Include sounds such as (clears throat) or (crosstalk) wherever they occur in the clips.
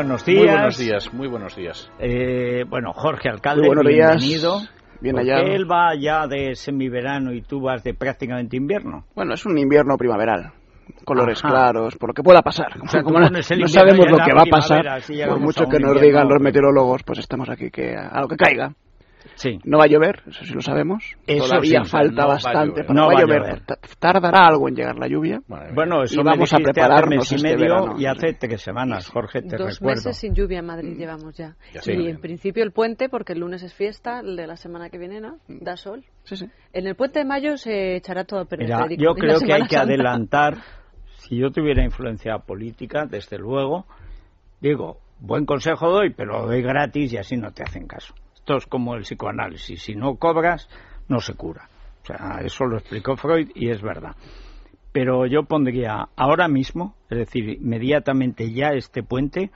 Buenos días. Muy buenos días, muy buenos días. Eh, bueno, Jorge Alcalde, Muy buenos días. bienvenido. Bien hallado. él va ya de semiverano y tú vas de prácticamente invierno. Bueno, es un invierno primaveral. Colores Ajá. claros, por lo que pueda pasar. Sea, (laughs) como no, sabemos lo que va a pasar, si por mucho a que nos invierno- digan los meteorólogos, pues estamos aquí que a lo que caiga. Sí. No va a llover, eso sí lo sabemos. Eso Todavía sí, falta no bastante, pero No va a llover. llover. Ta- Tardará algo en llegar la lluvia. Bueno, eso Y me vamos a hace prepararnos mes y este medio verano. y hace tres semanas, Jorge, te Dos recuerdo. meses sin lluvia en Madrid llevamos ya. Ya y en principio el puente, porque el lunes es fiesta, el de la semana que viene, ¿no? Mm. Da sol. Sí, sí. En el puente de mayo se echará todo a perder. Mira, Federico, yo creo que hay que Santa. adelantar, si yo tuviera influencia política, desde luego, digo, buen consejo doy, pero lo doy gratis y así no te hacen caso. Esto es como el psicoanálisis, si no cobras, no se cura. O sea, eso lo explicó Freud y es verdad. Pero yo pondría ahora mismo, es decir, inmediatamente ya este puente,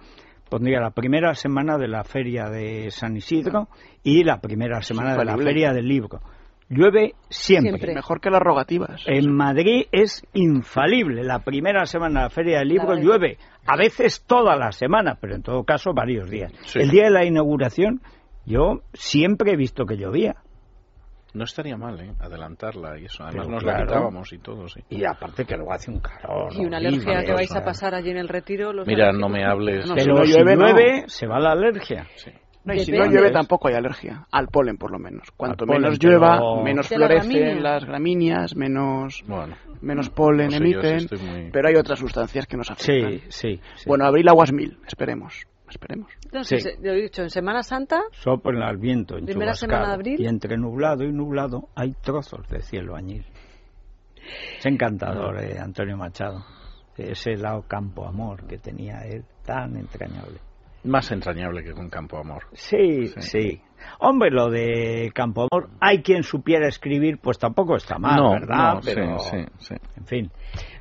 pondría la primera semana de la feria de San Isidro y la primera semana de la feria del libro. Llueve siempre. Siempre. Mejor que las rogativas. En Madrid es infalible. La primera semana de la Feria del Libro llueve. A veces toda la semana, pero en todo caso varios días. Sí. El día de la inauguración yo siempre he visto que llovía. No estaría mal, ¿eh? Adelantarla y eso. Además Pero nos claro. la quitábamos y todo, sí. Y aparte que luego hace un calor. Y una horrible, alergia que o vais a pasar allí en el retiro. Los Mira, no me hables. No, Pero si llueve, no. se va la alergia. Sí. No, y si no llueve tampoco hay alergia. Al polen, por lo menos. Cuanto Al polen, menos llueva, menos la florecen las gramíneas, menos, Bueno, menos polen no sé yo si emiten. muy- Pero hay otras sustancias que nos afectan. Sí, sí. sí. Bueno, abril aguas mil. Esperemos. Esperemos. Entonces, Sí. yo he dicho, en Semana Santa, Soplan al viento en Primera semana de abril. Y entre nublado y nublado hay trozos de cielo añil. Es encantador, eh, Antonio Machado. Ese lado campo amor que tenía él, tan entrañable. Más entrañable que con Campo Amor. Sí, Sí. sí. Hombre, lo de Campo Amor, hay quien supiera escribir, pues tampoco está mal, no, ¿verdad? no, Pero, sí, sí, sí. en fin.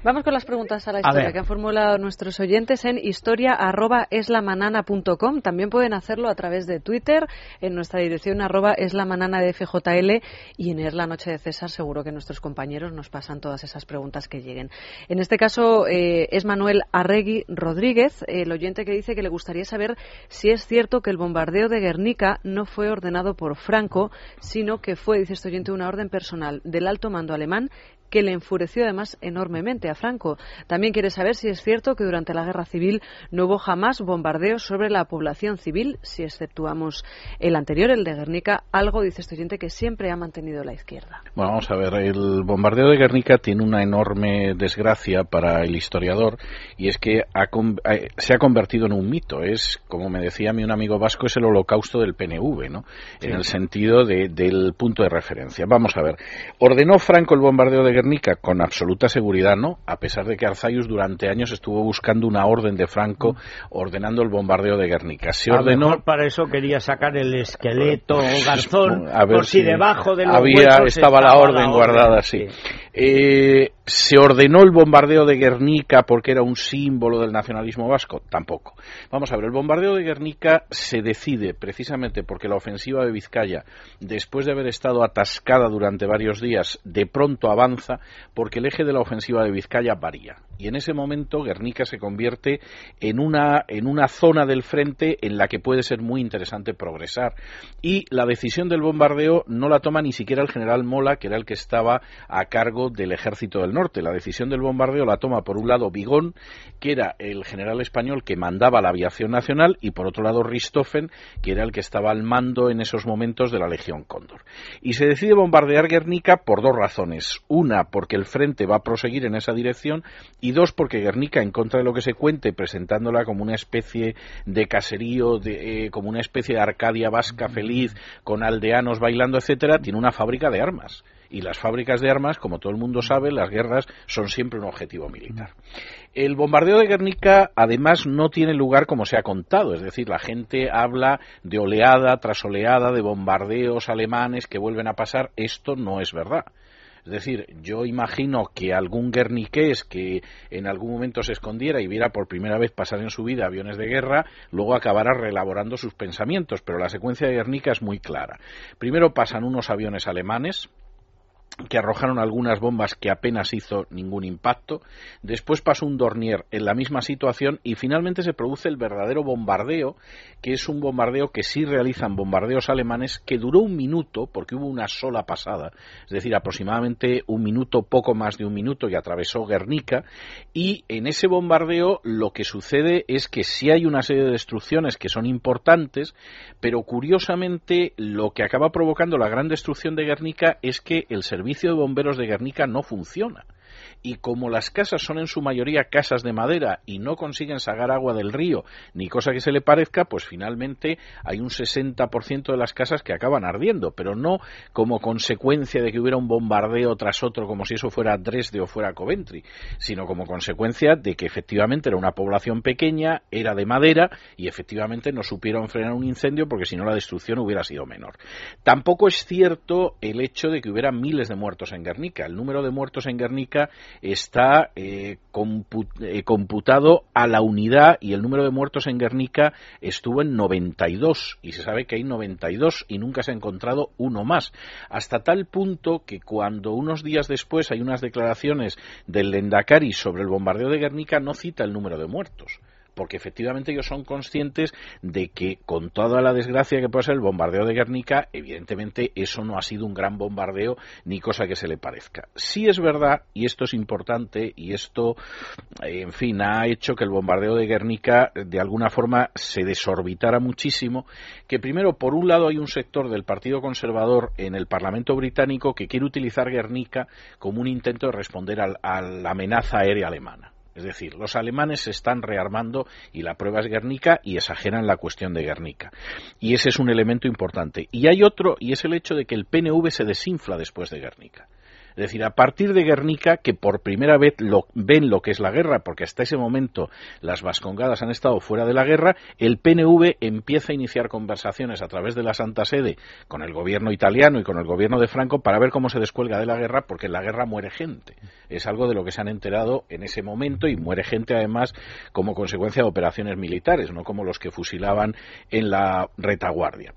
Vamos con las preguntas a la historia que han formulado nuestros oyentes en historia@eslamanana.com. También pueden hacerlo a través de Twitter en nuestra dirección arroba eslamanana de FJL y en Es la Noche de César seguro que nuestros compañeros nos pasan todas esas preguntas que lleguen. En este caso eh, es Manuel Arregui Rodríguez, el oyente que dice que le gustaría saber si es cierto que el bombardeo de Guernica no fue ordenado por Franco, sino que fue, dice este oyente, una orden personal del alto mando alemán que le enfureció además enormemente a Franco. También quiere saber si es cierto que durante la guerra civil no hubo jamás bombardeos sobre la población civil, si exceptuamos el anterior, el de Guernica, algo, dice este oyente, que siempre ha mantenido la izquierda. Bueno, vamos a ver, el bombardeo de Guernica tiene una enorme desgracia para el historiador y es que ha eh, se ha convertido en un mito. Es, como me decía a mí un amigo vasco, es el holocausto del PNV, ¿no? En el sentido de- del punto de referencia. Vamos a ver, ¿ordenó Franco el bombardeo de Guernica? Con absoluta seguridad, ¿no? A pesar de que Arzayus durante años estuvo buscando una orden de Franco ordenando el bombardeo de Guernica. Se A lo ordenó... mejor para eso quería sacar el esqueleto o garzón, A ver por si, si debajo de los había estaba la orden guardada sí. Eh, se ordenó el bombardeo de Guernica porque era un símbolo del nacionalismo vasco tampoco. Vamos a ver el bombardeo de Guernica se decide precisamente porque la ofensiva de Vizcaya después de haber estado atascada durante varios días de pronto avanza porque el eje de la ofensiva de Vizcaya varía. Y en ese momento Guernica se convierte en una en una zona del frente en la que puede ser muy interesante progresar. Y la decisión del bombardeo no la toma ni siquiera el general Mola que era el que estaba a cargo del ejército del norte. La decisión del bombardeo la toma por un lado Vigón, que era el general español que mandaba la aviación nacional, y por otro lado Richthofen, que era el que estaba al mando en esos momentos de la Legión Cóndor. Y se decide bombardear Guernica por dos razones. Una, porque el frente va a proseguir en esa dirección, y dos, porque Guernica, en contra de lo que se cuente, presentándola como una especie de caserío, de, eh, como una especie de Arcadia vasca feliz, con aldeanos bailando, etcétera, tiene una fábrica de armas y las fábricas de armas, como todo el mundo sabe, las guerras son siempre un objetivo militar. El bombardeo de Guernica, además, no tiene lugar como se ha contado, es decir, la gente habla de oleada tras oleada de bombardeos alemanes que vuelven a pasar. Esto no es verdad. Es decir, yo imagino que algún guerniqués que en algún momento se escondiera y viera por primera vez pasar en su vida aviones de guerra, luego acabará reelaborando sus pensamientos, pero la secuencia de Guernica es muy clara. Primero pasan unos aviones alemanes, que arrojaron algunas bombas que apenas hizo ningún impacto. Después pasó un Dornier en la misma situación y finalmente se produce el verdadero bombardeo, que es un bombardeo que sí realizan bombardeos alemanes, que duró un minuto, porque hubo una sola pasada, es decir, aproximadamente un minuto, poco más de un minuto, y atravesó Guernica. Y en ese bombardeo lo que sucede es que sí hay una serie de destrucciones que son importantes, pero curiosamente lo que acaba provocando la gran destrucción de Guernica es que el servicio servicio de bomberos de Guernica no funciona y como las casas son en su mayoría casas de madera y no consiguen sacar agua del río ni cosa que se le parezca, pues finalmente hay un 60% de las casas que acaban ardiendo, pero no como consecuencia de que hubiera un bombardeo tras otro como si eso fuera Dresde o fuera Coventry, sino como consecuencia de que efectivamente era una población pequeña, era de madera y efectivamente no supieron frenar un incendio porque si no la destrucción hubiera sido menor. Tampoco es cierto el hecho de que hubiera miles de muertos en Guernica. El número de muertos en Guernica está eh, eh, computado a la unidad y el número de muertos en Guernica estuvo en 92 y se sabe que hay 92 y nunca se ha encontrado uno más. Hasta tal punto que cuando unos días después hay unas declaraciones del Lendakari sobre el bombardeo de Guernica no cita el número de muertos porque efectivamente ellos son conscientes de que con toda la desgracia que puede ser el bombardeo de Guernica, evidentemente eso no ha sido un gran bombardeo ni cosa que se le parezca. Sí es verdad, y esto es importante, y esto, en fin, ha hecho que el bombardeo de Guernica de alguna forma se desorbitara muchísimo, que primero, por un lado, hay un sector del Partido Conservador en el Parlamento británico que quiere utilizar Guernica como un intento de responder a la amenaza aérea alemana. Es decir, los alemanes se están rearmando y la prueba es Guernica y exageran la cuestión de Guernica. Y ese es un elemento importante. Y hay otro, y es el hecho de que el PNV se desinfla después de Guernica. Es decir, a partir de Guernica, que por primera vez ven lo que es la guerra, porque hasta ese momento las vascongadas han estado fuera de la guerra, el PNV empieza a iniciar conversaciones a través de la Santa Sede con el gobierno italiano y con el gobierno de Franco para ver cómo se descuelga de la guerra, porque en la guerra muere gente. Es algo de lo que se han enterado en ese momento y muere gente además como consecuencia de operaciones militares, no como los que fusilaban en la retaguardia.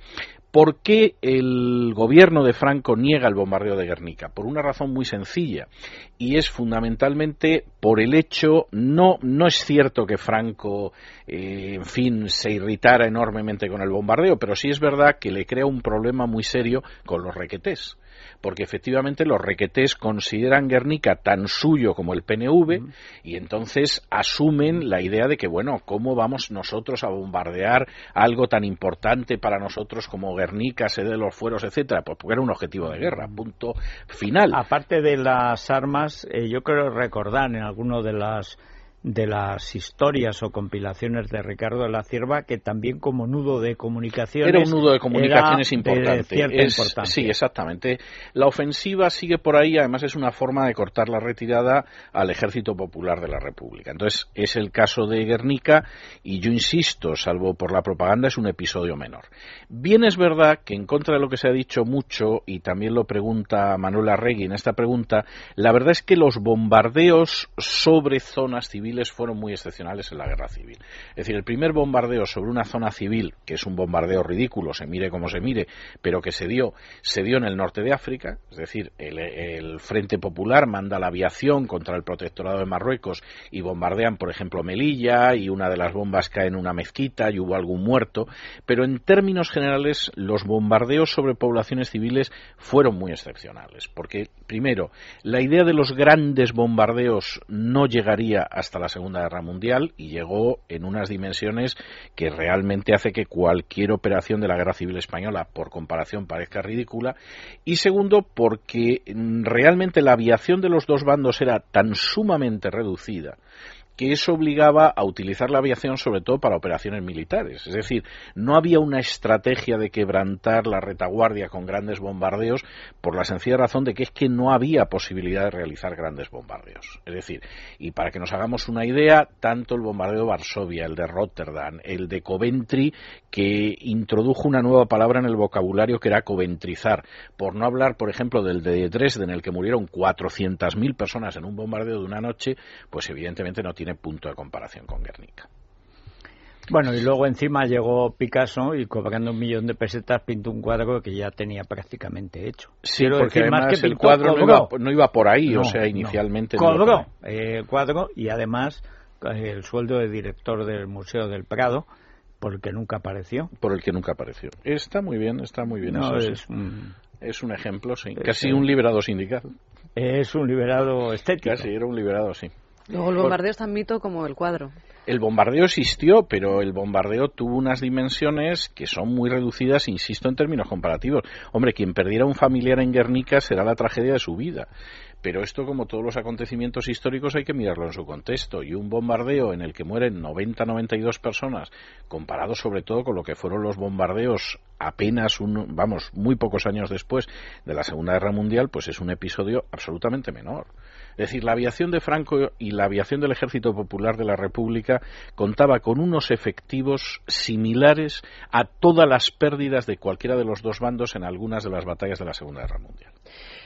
¿Por qué el gobierno de Franco niega el bombardeo de Guernica? Por una razón muy sencilla y es fundamentalmente por el hecho, no, no es cierto que Franco, eh, en fin, se irritara enormemente con el bombardeo, pero sí es verdad que le crea un problema muy serio con los requetés porque efectivamente los requetés consideran Guernica tan suyo como el PNV y entonces asumen la idea de que, bueno, ¿cómo vamos nosotros a bombardear algo tan importante para nosotros como Guernica, sede de los fueros, etcétera? Pues porque era un objetivo de guerra, punto final. Aparte de las armas, eh, yo creo recordar en alguno de las de las historias o compilaciones de Ricardo de la Cierva, que también como nudo de comunicaciones. Era un nudo de comunicaciones importante. sí, exactamente. La ofensiva sigue por ahí, además es una forma de cortar la retirada al Ejército Popular de la República. Entonces, es el caso de Guernica, y yo insisto, salvo por la propaganda, es un episodio menor. Bien es verdad que, en contra de lo que se ha dicho mucho, y también lo pregunta Manuel Arregui en esta pregunta, la verdad es que los bombardeos sobre zonas civiles fueron muy excepcionales en la guerra civil. Es decir, el primer bombardeo sobre una zona civil, que es un bombardeo ridículo, se mire como se mire, pero que se dio, se dio en el norte de África, es decir, el, el Frente Popular manda la aviación contra el protectorado de Marruecos y bombardean, por ejemplo, Melilla y una de las bombas cae en una mezquita y hubo algún muerto, pero en términos generales los bombardeos sobre poblaciones civiles fueron muy excepcionales, porque primero, la idea de los grandes bombardeos no llegaría hasta la Segunda Guerra Mundial y llegó en unas dimensiones que realmente hace que cualquier operación de la Guerra Civil Española, por comparación, parezca ridícula. Y segundo, porque realmente la aviación de los dos bandos era tan sumamente reducida que eso obligaba a utilizar la aviación sobre todo para operaciones militares. Es decir, no había una estrategia de quebrantar la retaguardia con grandes bombardeos por la sencilla razón de que es que no había posibilidad de realizar grandes bombardeos. Es decir, y para que nos hagamos una idea, tanto el bombardeo de Varsovia, el de Rotterdam, el de Coventry, que introdujo una nueva palabra en el vocabulario que era coventrizar, por no hablar, por ejemplo, del de Dresden, en el que murieron 400.000 personas en un bombardeo de una noche, pues evidentemente no tiene tiene punto de comparación con Guernica. Bueno, y luego encima llegó Picasso y cobrando un millón de pesetas pintó un cuadro que ya tenía prácticamente hecho. Sí, porque además que el cuadro no iba, por ahí, o sea, inicialmente. No. Cobró el cuadro y además eh, el sueldo de director del Museo del Prado por el que nunca apareció. Por el que nunca apareció. Está muy bien, está muy bien. eso, es, un, es un ejemplo, sí. Casi un liberado sindical. Es un liberado estético. Casi era un liberado, sí. Luego el bombardeo es tan mito como el cuadro. El bombardeo existió, pero el bombardeo tuvo unas dimensiones que son muy reducidas, insisto, en términos comparativos. Hombre, quien perdiera un familiar en Guernica será la tragedia de su vida. Pero esto, como todos los acontecimientos históricos, hay que mirarlo en su contexto. Y un bombardeo en el que mueren 90-92 personas, comparado sobre todo con lo que fueron los bombardeos apenas, un, vamos, muy pocos años después de la Segunda Guerra Mundial, pues es un episodio absolutamente menor. Es decir, la aviación de Franco y la aviación del Ejército Popular de la República contaba con unos efectivos similares a todas las pérdidas de cualquiera de los dos bandos en algunas de las batallas de la Segunda Guerra Mundial.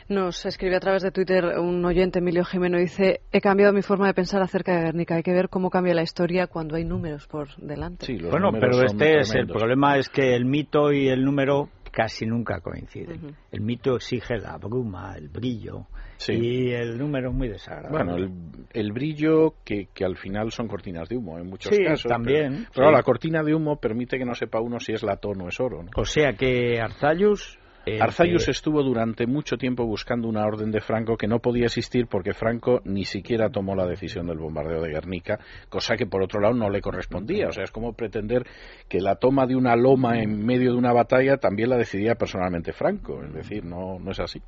Nos escribe a través de Twitter un oyente, Emilio Jimeno, dice, he cambiado mi forma de pensar acerca de Guernica. Hay que ver cómo cambia la historia cuando hay números por delante. Sí, bueno, pero este es el problema es que el mito y el número casi nunca coinciden. El mito exige la bruma, el brillo, y el número es muy desagradable. Bueno, el, brillo que, que, al final son cortinas de humo en muchos sí, casos. también. Pero, la cortina de humo permite que no sepa uno si es latón o es oro. O sea que Arzayus estuvo durante mucho tiempo buscando una orden de Franco que no podía existir porque Franco ni siquiera tomó la decisión del bombardeo de Guernica, cosa que por otro lado no le correspondía. O sea, es como pretender que la toma de una loma en medio de una batalla también la decidía personalmente Franco. Es decir, no, no es así.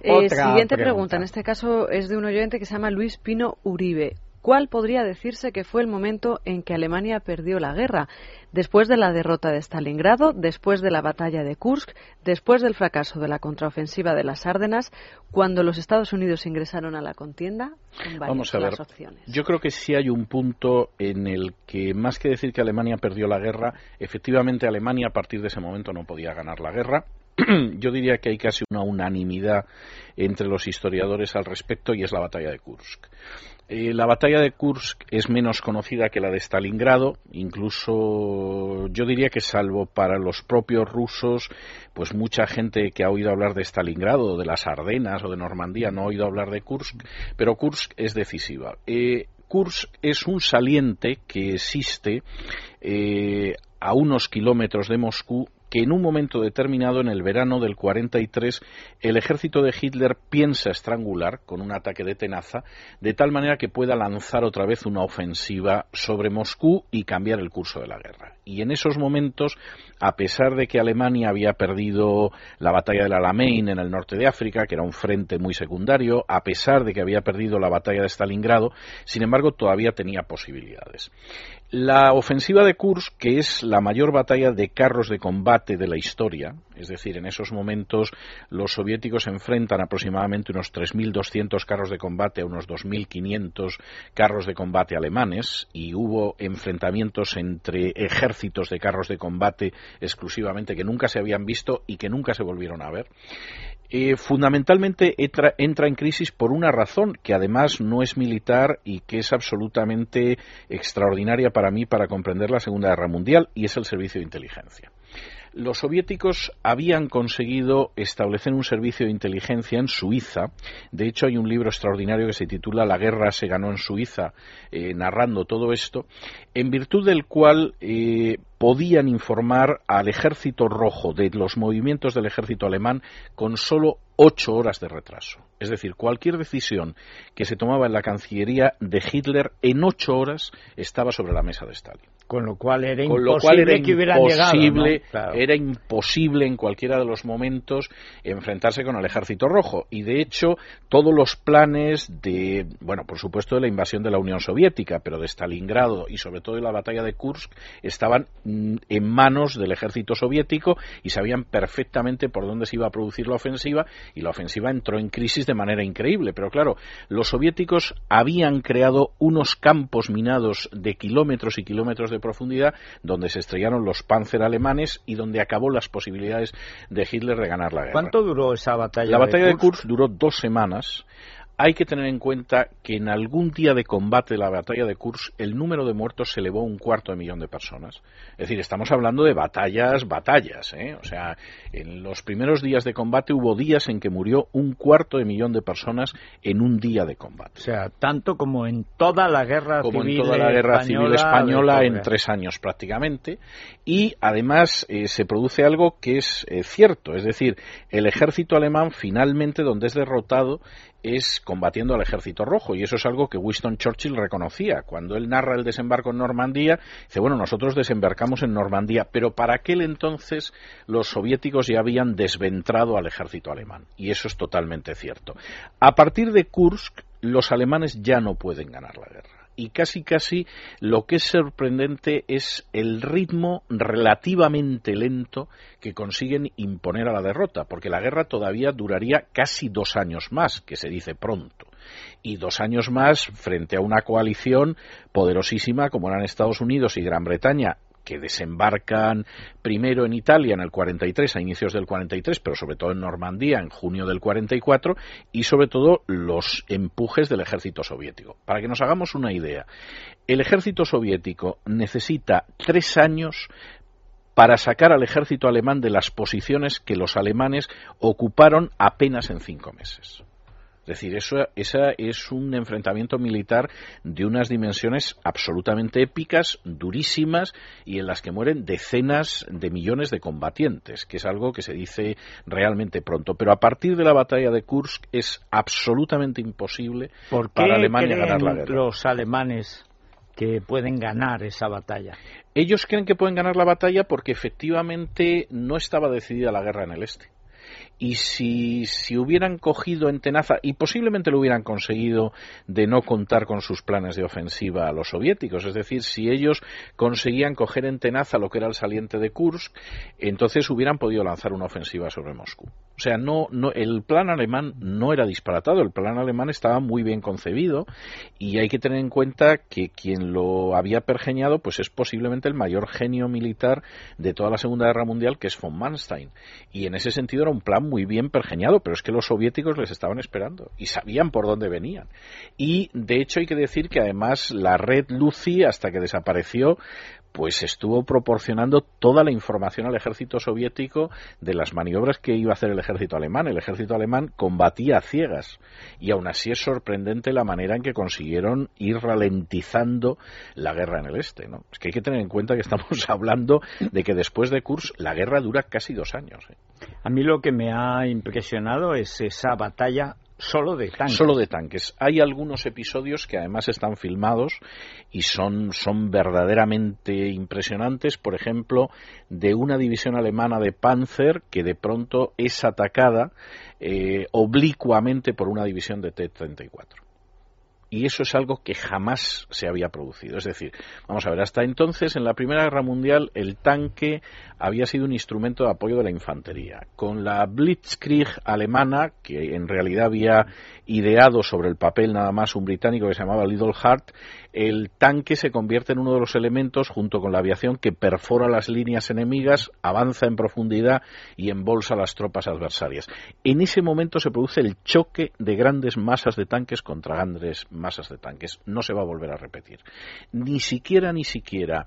Eh, siguiente pregunta. En este caso es de un oyente que se llama Luis Pino Uribe. ¿Cuál podría decirse que fue el momento en que Alemania perdió la guerra? Después de la derrota de Stalingrado, después de la batalla de Kursk, después del fracaso de la contraofensiva de las Árdenas, cuando los Estados Unidos ingresaron a la contienda. Vamos a ver. Yo creo que sí hay un punto en el que, más que decir que Alemania perdió la guerra, efectivamente Alemania a partir de ese momento no podía ganar la guerra (clears throat) yo diría que hay casi una unanimidad entre los historiadores al respecto y es la batalla de Kursk. Eh, la batalla de Kursk es menos conocida que la de Stalingrado, incluso yo diría que salvo para los propios rusos, pues mucha gente que ha oído hablar de Stalingrado, de las Ardenas o de Normandía no ha oído hablar de Kursk, pero Kursk es decisiva. Eh, Kursk es un saliente que existe eh, a unos kilómetros de Moscú que en un momento determinado, en el verano del 43, el ejército de Hitler piensa estrangular con un ataque de tenaza, de tal manera que pueda lanzar otra vez una ofensiva sobre Moscú y cambiar el curso de la guerra. Y en esos momentos, a pesar de que Alemania había perdido la batalla del Alamein en el norte de África, que era un frente muy secundario, a pesar de que había perdido la batalla de Stalingrado, sin embargo, todavía tenía posibilidades. La ofensiva de Kursk, que es la mayor batalla de carros de combate de la historia, es decir, en esos momentos los soviéticos enfrentan aproximadamente unos 3.200 carros de combate a unos 2.500 carros de combate alemanes y hubo enfrentamientos entre ejércitos de carros de combate exclusivamente que nunca se habían visto y que nunca se volvieron a ver. Eh, fundamentalmente entra, entra, en crisis por una razón que además no es militar y que es absolutamente extraordinaria para mí para comprender la Segunda Guerra Mundial y es el servicio de inteligencia. Los soviéticos habían conseguido establecer un servicio de inteligencia en Suiza. De hecho, hay un libro extraordinario que se titula La guerra se ganó en Suiza, eh, narrando todo esto, en virtud del cual eh, podían informar al ejército rojo de los movimientos del ejército alemán con solo ocho horas de retraso. Es decir, cualquier decisión que se tomaba en la Cancillería de Hitler en ocho horas estaba sobre la mesa de Stalin. Con lo cual era imposible que hubieran llegado. Era imposible en cualquiera de los momentos enfrentarse con el ejército rojo. Y de hecho, todos los planes de, bueno, por supuesto, de la invasión de la Unión Soviética, pero de Stalingrado y sobre todo de la batalla de Kursk, estaban Mm, en manos del ejército soviético y sabían perfectamente por dónde se iba a producir la ofensiva y la ofensiva entró en crisis de manera increíble. Pero claro, los soviéticos habían creado unos campos minados de kilómetros y kilómetros de profundidad donde se estrellaron los panzer alemanes y donde acabó las posibilidades de Hitler de ganar la guerra. ¿Cuánto duró esa batalla? La batalla de Kursk duró dos semanas hay que tener en cuenta que en algún día de combate de la batalla de Kursk el número de muertos se elevó a un cuarto de millón de personas. Es decir, estamos hablando de batallas, batallas. ¿eh? O sea, en los primeros días de combate hubo días en que murió un cuarto de millón de personas en un día de combate. O sea, tanto como en toda la guerra como civil en toda la guerra civil española en tres años prácticamente. Y además eh, se produce algo que es eh, cierto, es decir, el ejército alemán finalmente donde es derrotado es combatiendo al ejército rojo y eso es algo que Winston Churchill reconocía. Cuando él narra el desembarco en Normandía dice bueno nosotros desembarcamos en Normandía pero para aquel entonces los soviéticos ya habían desventrado al ejército alemán y eso es totalmente cierto. A partir de Kursk los alemanes ya no pueden ganar la guerra y casi casi lo que es sorprendente es el ritmo relativamente lento que consiguen imponer a la derrota, porque la guerra todavía duraría casi dos años más, que se dice pronto. Y dos años más frente a una coalición poderosísima como eran Estados Unidos y Gran Bretaña que desembarcan primero en Italia en el 43, a inicios del 43, pero sobre todo en Normandía en junio del 44, y sobre todo los empujes del ejército soviético. Para que nos hagamos una idea, el ejército soviético necesita tres años para sacar al ejército alemán de las posiciones que los alemanes ocuparon apenas en cinco meses. Es decir, eso esa es un enfrentamiento militar de unas dimensiones absolutamente épicas, durísimas y en las que mueren decenas de millones de combatientes, que es algo que se dice realmente pronto. Pero a partir de la batalla de Kursk es absolutamente imposible para Alemania ganar la guerra. Los alemanes que pueden ganar esa batalla. Ellos creen que pueden ganar la batalla porque efectivamente no estaba decidida la guerra en el este y si, si hubieran cogido en tenaza, y posiblemente lo hubieran conseguido de no contar con sus planes de ofensiva a los soviéticos, es decir, si ellos conseguían coger en tenaza lo que era el saliente de Kursk, entonces hubieran podido lanzar una ofensiva sobre Moscú. Sea, no, no, el plan alemán no era disparatado, el plan alemán estaba muy bien concebido y hay que tener en cuenta que quien lo había pergeñado pues es posiblemente el mayor genio militar de toda la Segunda Guerra Mundial, que es von Manstein. Y en ese sentido era un plan muy bien pergeñado, pero es que los soviéticos les estaban esperando y sabían por dónde venían. Y de hecho hay que decir que además la red Lucy, hasta que desapareció, pues estuvo proporcionando toda la información al ejército soviético de las maniobras que iba a hacer el ejército alemán. El ejército alemán combatía a ciegas y aún así es sorprendente la manera en que consiguieron ir ralentizando la guerra en el este. ¿no? Es que hay que tener en cuenta que estamos (laughs) hablando de que después de Kursk la guerra dura casi dos años. ¿eh? A mí lo que me ha impresionado es esa batalla Solo de tanques. Solo de tanques. Hay algunos episodios que además están filmados y son, son verdaderamente impresionantes. Por ejemplo, de una división alemana de Panzer que de pronto es atacada eh, oblicuamente por una división de T-34. Y eso es algo que jamás se había producido. Es decir, vamos a ver, hasta entonces, en la Primera Guerra Mundial, el tanque había sido un instrumento de apoyo de la infantería. Con la Blitzkrieg alemana, que en realidad había ideado sobre el papel nada más un británico que se llamaba Little Hart, el tanque se convierte en uno de los elementos, junto con la aviación, que perfora las líneas enemigas, avanza en profundidad y embolsa las tropas adversarias. En ese momento se produce el choque de grandes masas de tanques contra grandes masas de tanques. No se va a volver a repetir. Ni siquiera, ni siquiera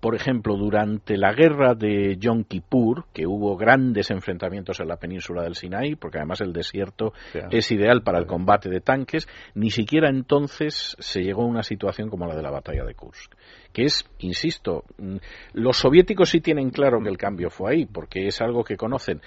por ejemplo, durante la guerra de Yom Kippur, que hubo grandes enfrentamientos en la península del Sinaí, porque además el desierto es ideal para el combate de tanques, ni siquiera entonces se llegó a una situación como la de la batalla de Kursk, que es, insisto, mm, los soviéticos sí tienen claro que el cambio fue ahí, porque es algo que conocen,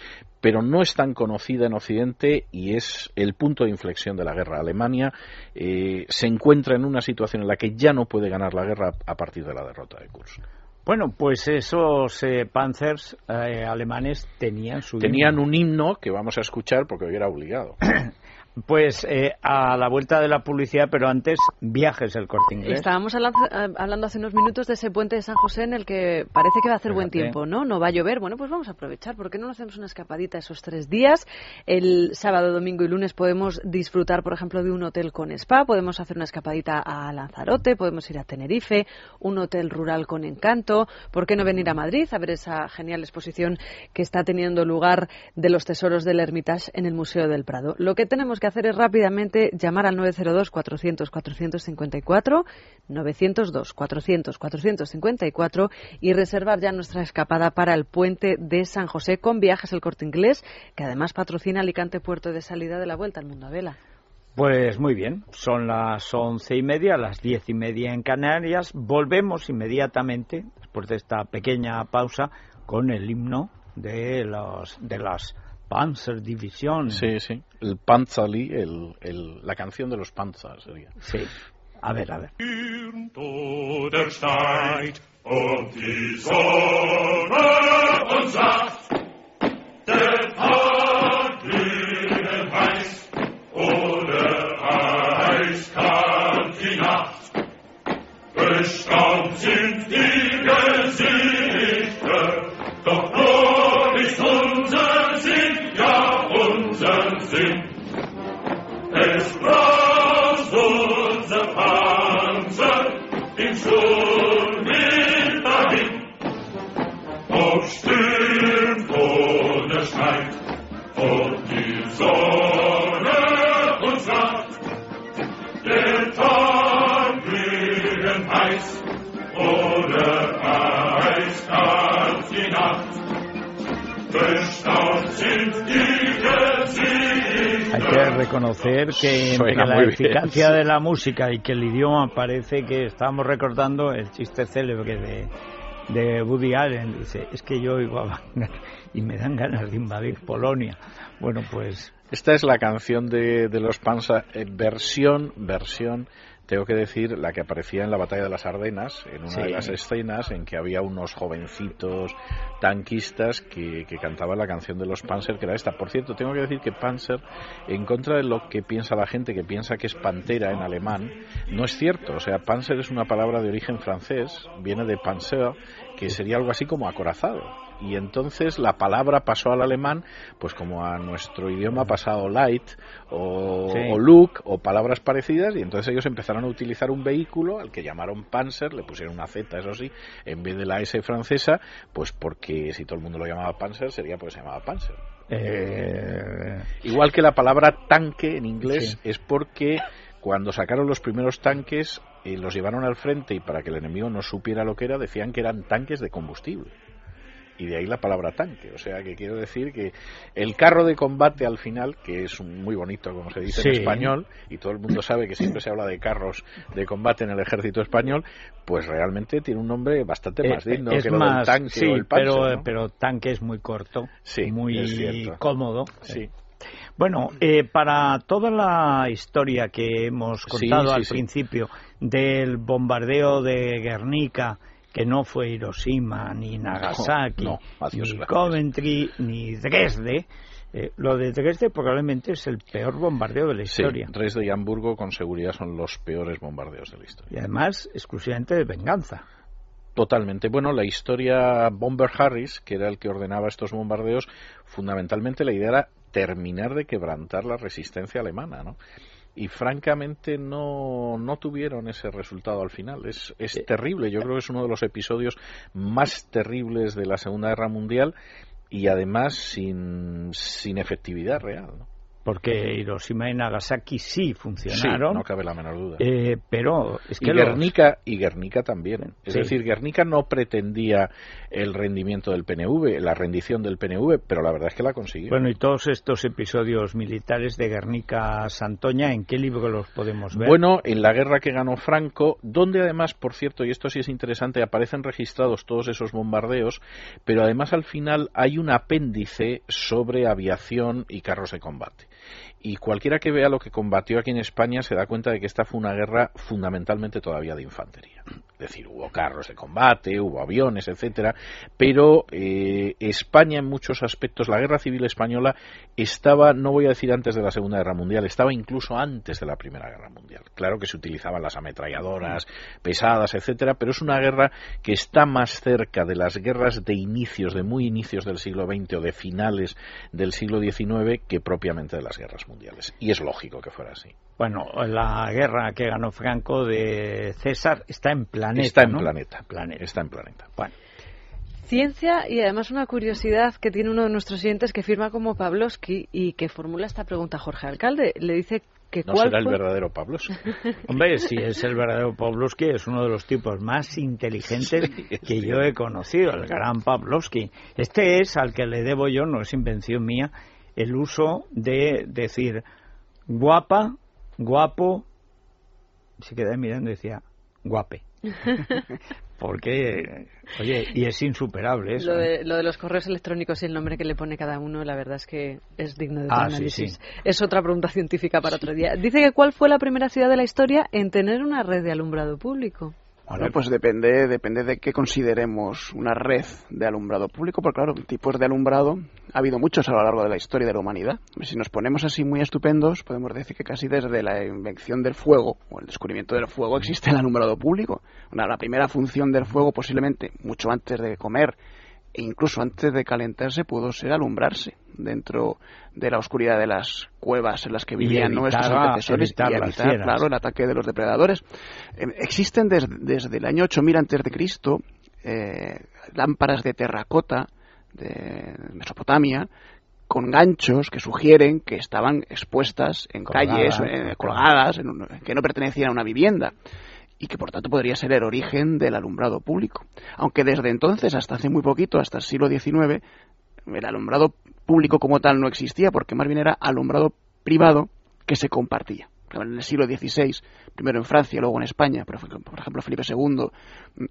pero no es tan conocida en Occidente y es el punto de inflexión de la guerra. Alemania eh, se encuentra en una situación en la que ya no puede ganar la guerra a partir de la derrota de Kursk. Bueno, pues esos eh, panzers eh, alemanes tenían su Tenían un himno que vamos a escuchar porque hoy era obligado. (clears throat) Pues eh, a la vuelta de la publicidad, pero antes viajes el corte inglés. Estábamos hablando, hace unos minutos de ese puente de San José en el que parece que va a hacer buen tiempo, ¿no? No va a llover. Bueno, pues vamos a aprovechar. ¿Por qué no nos hacemos una escapadita esos tres días? El sábado, domingo y lunes podemos disfrutar, por ejemplo, de un hotel con spa. Podemos hacer una escapadita a Lanzarote. Podemos ir a Tenerife. Un hotel rural con encanto. ¿Por qué no venir a Madrid a ver esa genial exposición que está teniendo lugar de los tesoros del Hermitage en el Museo del Prado? Lo que tenemos que hacer es rápidamente llamar al 902-400-454, 902-400-454 y reservar ya nuestra escapada para el puente de San José con viajes el corte inglés, que además patrocina Alicante Puerto de Salida de la Vuelta al Mundo a Vela. Pues muy bien, son las once y media, las diez y media en Canarias. Volvemos inmediatamente, después de esta pequeña pausa, con el himno de, los, de las Panzer Division. Sí, sí. El Panzerli, el, el, la canción de los Panzers sería. Sí. A ver, a ver. Hay que reconocer que entre la bien, eficacia de la música y que el idioma parece que estamos recordando el chiste célebre de, de Woody Allen. Dice, es que yo oigo a Wagner y me dan ganas de invadir Polonia. Bueno, pues Esta es la canción de, de los Panzer, eh, versión, versión, tengo que decir, la que aparecía en la batalla de las Ardenas, en una Sí. de las escenas en que había unos jovencitos tanquistas que, que cantaban la canción de los Panzer, que era esta. Por cierto, tengo que decir que Panzer, en contra de lo que piensa la gente, que piensa que es pantera en alemán, no es cierto. O sea, Panzer es una palabra de origen francés, viene de Panzer, que sería algo así como acorazado. Y entonces la palabra pasó al alemán, pues como a nuestro idioma ha pasado light o, Sí. o look o palabras parecidas, y entonces ellos empezaron a utilizar un vehículo al que llamaron Panzer, le pusieron una Z, eso sí, en vez de la S francesa, pues porque si todo el mundo lo llamaba Panzer sería porque se llamaba Panzer. eh, Igual que la palabra tanque en inglés Sí. es porque cuando sacaron los primeros tanques y los llevaron al frente y para que el enemigo no supiera lo que era, decían que eran tanques de combustible. Y de ahí la palabra tanque. O sea que quiero decir que el carro de combate al final, que es muy bonito como se dice en español, y todo el mundo sabe que siempre se habla de carros de combate en el ejército español, pues realmente tiene un nombre bastante más eh, digno es que lo más, del tanque sí, o el Panzer, pero, ¿no? pero tanque es muy corto, Sí, muy cómodo. Sí. Bueno, eh, para toda la historia que hemos contado al principio del bombardeo de Guernica, que no fue Hiroshima, ni Nagasaki, no, ni gracias. Coventry, ni Dresde, Eh, lo de Dresde probablemente es el peor bombardeo de la historia. Sí, Dresde y Hamburgo con seguridad son los peores bombardeos de la historia. Y además exclusivamente de venganza. Totalmente. Bueno, la historia Bomber Harris, que era el que ordenaba estos bombardeos, fundamentalmente la idea era terminar de quebrantar la resistencia alemana, ¿no? Y francamente no, no tuvieron ese resultado al final. Es, es terrible, yo creo que es uno de los episodios más terribles de la Segunda Guerra Mundial y además sin, sin efectividad real. ¿no? Porque Hiroshima y Nagasaki sí funcionaron. Sí, no cabe la menor duda. Eh, pero es que y Guernica y Guernica también. Es decir, Guernica no pretendía el rendimiento del PNV, la rendición del PNV, pero la verdad es que la consiguió. Bueno, y todos estos episodios militares de Guernica Santoña, ¿en qué libro los podemos ver? Bueno, en la guerra que ganó Franco, donde además, por cierto, y esto sí es interesante, aparecen registrados todos esos bombardeos, pero además al final hay un apéndice sobre aviación y carros de combate y cualquiera que vea lo que combatió aquí en España se da cuenta de que esta fue una guerra fundamentalmente todavía de infantería. Es decir, hubo carros de combate, hubo aviones, etcétera, pero eh, España en muchos aspectos, la guerra civil española estaba, no voy a decir antes de la Segunda Guerra Mundial, estaba incluso antes de la Primera Guerra Mundial. Claro que se utilizaban las ametralladoras pesadas, etcétera, pero es una guerra que está más cerca de las guerras de inicios, de muy inicios del siglo XX o de finales del siglo XIX que propiamente de las guerras mundiales. Y es lógico que fuera así. Bueno, la guerra que ganó Franco de César está en planeta. Está en ¿no? planeta. planeta. Está en planeta. Bueno. Ciencia y además una curiosidad que tiene uno de nuestros siguientes que firma como Pavlovsky y que formula esta pregunta Jorge Alcalde. Le dice que ¿No cuál será fue... el verdadero Pavlovsky? (laughs) Hombre, si es el verdadero Pavlovsky, es uno de los tipos más inteligentes Sí, que yo he conocido, el gran Pavlovsky. Este es al que le debo yo, no es invención mía, el uso de decir guapa, guapo, se queda mirando y decía guape. (laughs) Porque, oye, y es insuperable eso. Lo ¿eh? de, lo de los correos electrónicos y el nombre que le pone cada uno, la verdad es que es digno de Ah, sí, análisis. sí. Es otra pregunta científica para otro día. Dice que cuál fue la primera ciudad de la historia en tener una red de alumbrado público. Bueno, pues depende, depende de qué consideremos una red de alumbrado público, porque claro, tipos de alumbrado ha habido muchos a lo largo de la historia de la humanidad. Si nos ponemos así muy estupendos, podemos decir que casi desde la invención del fuego o el descubrimiento del fuego existe el alumbrado público. Una, la primera función del fuego, posiblemente mucho antes de comer e incluso antes de calentarse, pudo ser alumbrarse dentro de la oscuridad de las cuevas en las que vivían nuestros antecesores y evitar, claro, el ataque de los depredadores. Eh, existen des- desde el año 8000 antes de Cristo eh, lámparas de terracota de Mesopotamia con ganchos que sugieren que estaban expuestas en Colgadas, calles, eh, colgadas, en un- que no pertenecían a una vivienda y que por tanto podría ser el origen del alumbrado público. Aunque desde entonces, hasta hace muy poquito, hasta el siglo XIX, el alumbrado público como tal no existía, porque más bien era alumbrado privado que se compartía. En el siglo XVI, primero en Francia, luego en España, por ejemplo, Felipe II mm,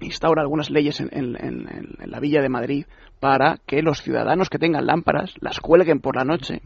instaura algunas leyes en, en- en- en la Villa de Madrid para que los ciudadanos que tengan lámparas las cuelguen por la noche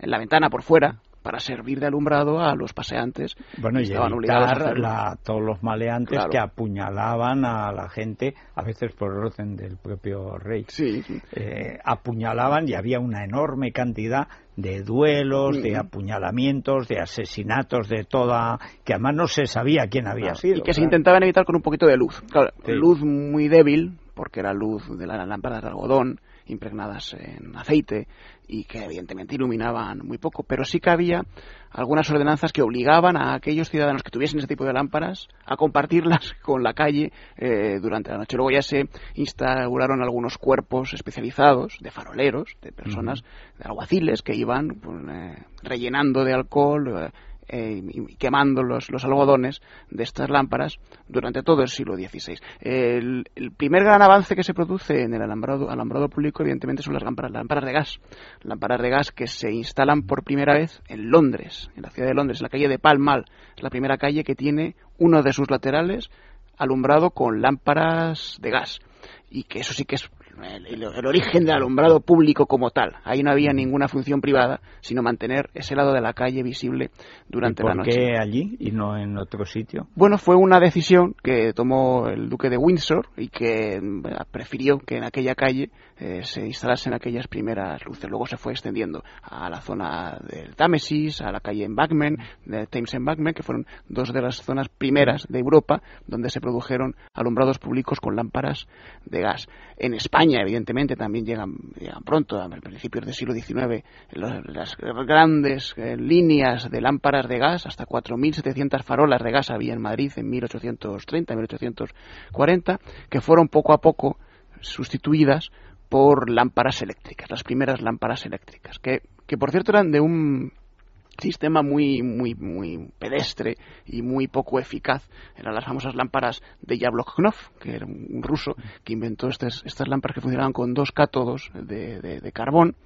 en la ventana por fuera para servir de alumbrado a los paseantes Bueno, y estaban obligados a la- todos los maleantes Claro. que apuñalaban a la gente, a veces por orden del propio rey. Sí, sí. Eh, apuñalaban y había una enorme cantidad de duelos, de apuñalamientos, de asesinatos, de toda. que además no se sabía quién había Claro, sido. y que se intentaban evitar con un poquito de luz. Claro, Sí. luz muy débil, porque era luz de las lámparas de algodón impregnadas en aceite y que evidentemente iluminaban muy poco, pero sí que había algunas ordenanzas que obligaban a aquellos ciudadanos que tuviesen ese tipo de lámparas a compartirlas (laughs) con la calle eh, durante la noche. Luego ya se instauraron algunos cuerpos especializados de faroleros, de personas, de alguaciles que iban pues, eh, rellenando de alcohol, eh, y quemando los, los algodones de estas lámparas durante todo el siglo XVI. El, primer gran avance que se produce en el alambrado, alambrado público, evidentemente, son las lámparas, lámparas de gas. Lámparas de gas que se instalan por primera vez en Londres, en la ciudad de Londres, en la calle de Pall Mall. Es la primera calle que tiene uno de sus laterales alumbrado con lámparas de gas. Y que eso sí que es el, el, origen del alumbrado público como tal. Ahí no había ninguna función privada, sino mantener ese lado de la calle visible durante ¿Y por la noche. qué allí y no en otro sitio? Bueno, fue una decisión que tomó el duque de Windsor y que prefirió que en aquella calle eh, se instalasen aquellas primeras luces. Luego se fue extendiendo a la zona del Támesis, a la calle Embankment, de Thames Embankment, que fueron dos de las zonas primeras de Europa donde se produjeron alumbrados públicos con lámparas de gas. En España, evidentemente, también llegan, llegan pronto, a principios del siglo XIX, las grandes eh, líneas de lámparas de gas, hasta 4.700 farolas de gas había en Madrid en 1830, 1840, que fueron poco a poco sustituidas por lámparas eléctricas, las primeras lámparas eléctricas, que, que por cierto eran de un sistema muy muy muy pedestre y muy poco eficaz. Eran las famosas lámparas de Yabloknov que era un ruso que inventó estas, estas lámparas que funcionaban con dos cátodos de, de- carbón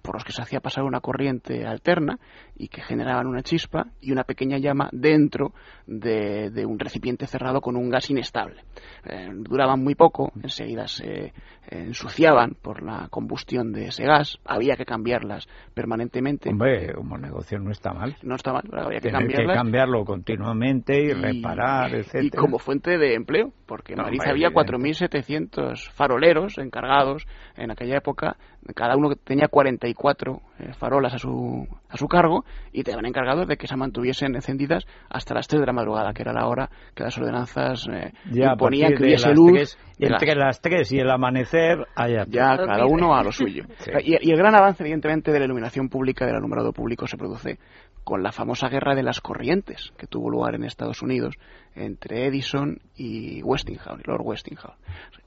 por los que se hacía pasar una corriente alterna y que generaban una chispa y una pequeña llama dentro de, de un recipiente cerrado con un gas inestable. Eh, duraban muy poco enseguida se eh, ensuciaban por la combustión de ese gas había que cambiarlas permanentemente. Hombre, como negocio no está mal. no está mal, había que Tener que cambiarlas. cambiarlo continuamente y, reparar, etcétera. y como fuente de empleo, porque en No, Madrid había evidente. 4.700 faroleros encargados en aquella época, cada uno tenía 44 eh, farolas a su, a su cargo y te habían encargado de que se mantuviesen encendidas hasta las 3 de la madrugada, que era la hora que las ordenanzas eh, Ya, imponían que hubiese las luz. tres- de las- entre las 3 y el amanecer, allá ya cada uno a lo suyo. (laughs) Sí. y, y el gran avance, evidentemente, de la iluminación pública, del alumbrado público, se produce con la famosa guerra de las corrientes que tuvo lugar en Estados Unidos entre Edison y Westinghouse, Lord Westinghouse.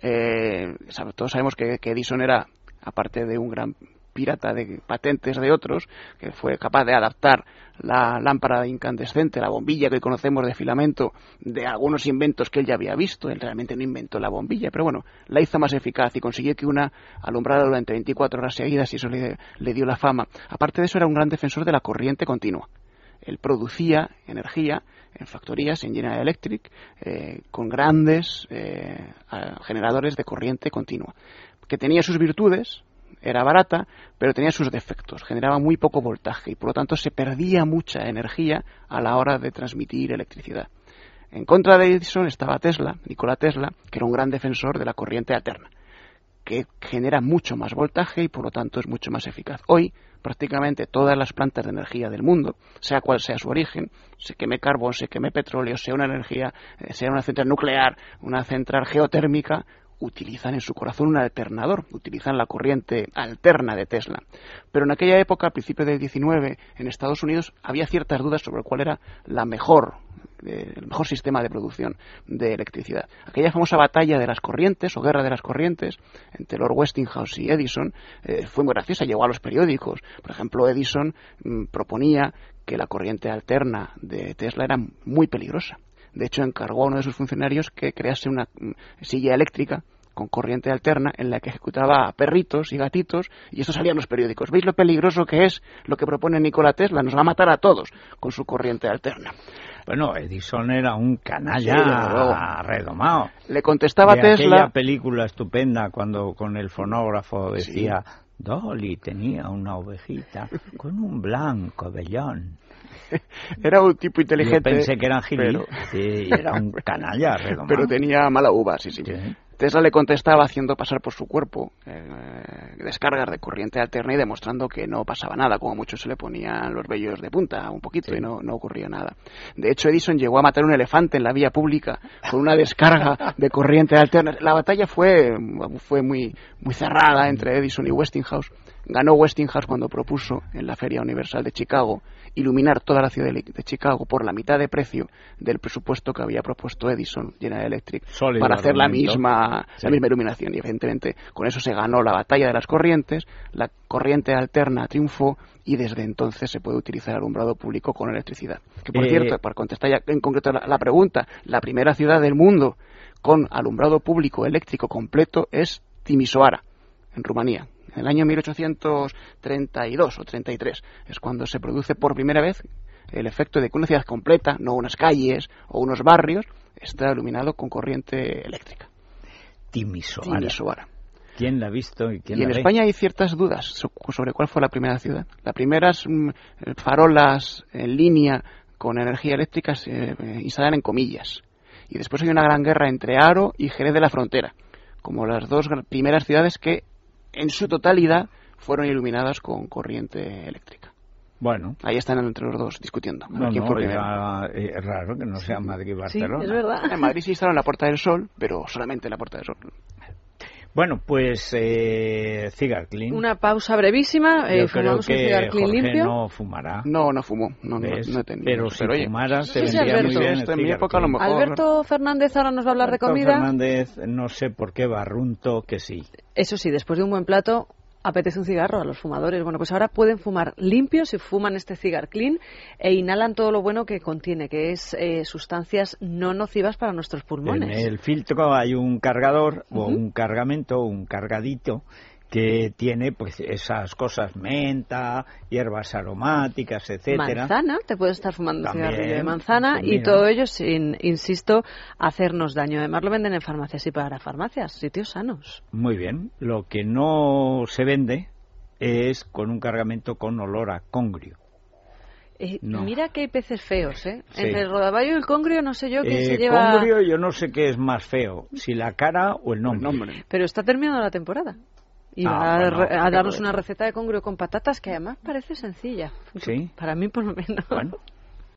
Eh, todos sabemos que, que Edison era, aparte de un gran pirata de patentes de otros, que fue capaz de adaptar la lámpara incandescente, la bombilla que conocemos de filamento, de algunos inventos que él ya había visto. Él realmente no inventó la bombilla, pero bueno, la hizo más eficaz y consiguió que una alumbrara durante 24 horas seguidas y eso le, dio la fama. Aparte de eso, era un gran defensor de la corriente continua. Él producía energía en factorías, en General Electric, eh, con grandes eh, generadores de corriente continua, que tenía sus virtudes, era barata, pero tenía sus defectos, generaba muy poco voltaje y por lo tanto se perdía mucha energía a la hora de transmitir electricidad. En contra de Edison estaba Tesla, Nikola Tesla, que era un gran defensor de la corriente alterna, que genera mucho más voltaje y por lo tanto es mucho más eficaz. Hoy prácticamente todas las plantas de energía del mundo, sea cual sea su origen, se queme carbón, se queme petróleo, sea una energía, eh, sea una central nuclear, una central geotérmica, utilizan en su corazón un alternador, utilizan la corriente alterna de Tesla. Pero en aquella época, a principios del 19, en Estados Unidos había ciertas dudas sobre cuál era la mejor eh, el mejor sistema de producción de electricidad. Aquella famosa batalla de las corrientes o guerra de las corrientes entre Lord Westinghouse y Edison eh, fue muy graciosa, llegó a los periódicos. Por ejemplo, Edison mm, proponía que la corriente alterna de Tesla era muy peligrosa. De hecho, encargó a uno de sus funcionarios que crease una mm, silla eléctrica con corriente alterna en la que ejecutaba a perritos y gatitos y esto salía en los periódicos. ¿Veis lo peligroso que es lo que propone Nikola Tesla? Nos va a matar a todos con su corriente alterna. Bueno, Edison era un canalla redomado. Le contestaba de Tesla. aquella película estupenda cuando con el fonógrafo decía Dolly tenía una ovejita con un blanco vellón. (laughs) Era un tipo inteligente. Yo pensé que eran gilis, pero, sí, era un canalla (laughs) redomado. pero tenía mala uva, sí, sí. Sí. Tesla le contestaba haciendo pasar por su cuerpo eh, descargas de corriente alterna y demostrando que no pasaba nada, como mucho se le ponían los vellos de punta un poquito y no, no ocurría nada. De hecho, Edison llegó a matar un elefante en la vía pública con una descarga de corriente alterna. La batalla fue, fue muy, muy cerrada entre Edison y Westinghouse. Ganó Westinghouse cuando propuso en la Feria Universal de Chicago iluminar toda la ciudad de Chicago por la mitad de precio del presupuesto que había propuesto Edison, General Electric, Sólido para hacer la misma, Sí. la misma iluminación. Y evidentemente con eso se ganó la batalla de las corrientes, la corriente alterna triunfó y desde entonces se puede utilizar alumbrado público con electricidad. Que por Eh, cierto, para contestar ya en concreto la, la pregunta, la primera ciudad del mundo con alumbrado público eléctrico completo es Timisoara, en Rumanía. En el año 1832 o 33 es cuando se produce por primera vez el efecto de que una ciudad completa, no unas calles o unos barrios, está iluminado con corriente eléctrica. Timisoara. Timisoara. ¿Quién la ha visto y quién Y en la ve? España hay ciertas dudas so- sobre cuál fue la primera ciudad. La primera es mm, farolas en línea con energía eléctrica se eh, instalan en comillas. Y después hay una gran guerra entre Aro y Jerez de la Frontera, como las dos primeras ciudades que en su totalidad fueron iluminadas con corriente eléctrica. Bueno, Ahí están entre los dos discutiendo. no, quién no, fue eh, es raro que no sea Madrid y Sí, Barcelona. es verdad. En Madrid se instaló en la Puerta del Sol, pero solamente en la Puerta del Sol. Bueno, pues eh, Cigar Clean. Una pausa brevísima. eh, Yo creo que cigar clean Jorge limpio. no fumará. No, no fumó. No, no, no he tenido. pero si fumara se Sí, vendría muy bien. Esto el en mi época a lo Clean. mejor. Alberto Fernández ahora nos va a hablar de Alberto comida. Fernández, no sé por qué barrunto que sí. Eso sí, después de un buen plato apetece un cigarro a los fumadores. Bueno, pues ahora pueden fumar limpio si fuman este cigar clean e inhalan todo lo bueno que contiene, que es eh, sustancias no nocivas para nuestros En pulmones. el filtro hay un cargador o un cargamento, un cargadito que tiene pues esas cosas menta, hierbas aromáticas, etcétera. Manzana, te puedes estar fumando También, cigarrillo de manzana y mira. todo ello sin, insisto, hacernos daño. Además lo venden en farmacias y para farmacias, sitios sanos. Muy bien. Lo que no se vende es con un cargamento con olor a congrio. Eh, No. Mira que hay peces feos, ¿eh? Sí. Entre el rodaballo y el congrio no sé yo quién Eh, se lleva... Congrio yo no sé qué es más feo, si la cara o el nombre. El nombre. Pero está terminando la temporada. Y Ah, va a, bueno, a darnos una receta de congrio con patatas que además parece sencilla. Sí. Para mí, por lo menos. Bueno,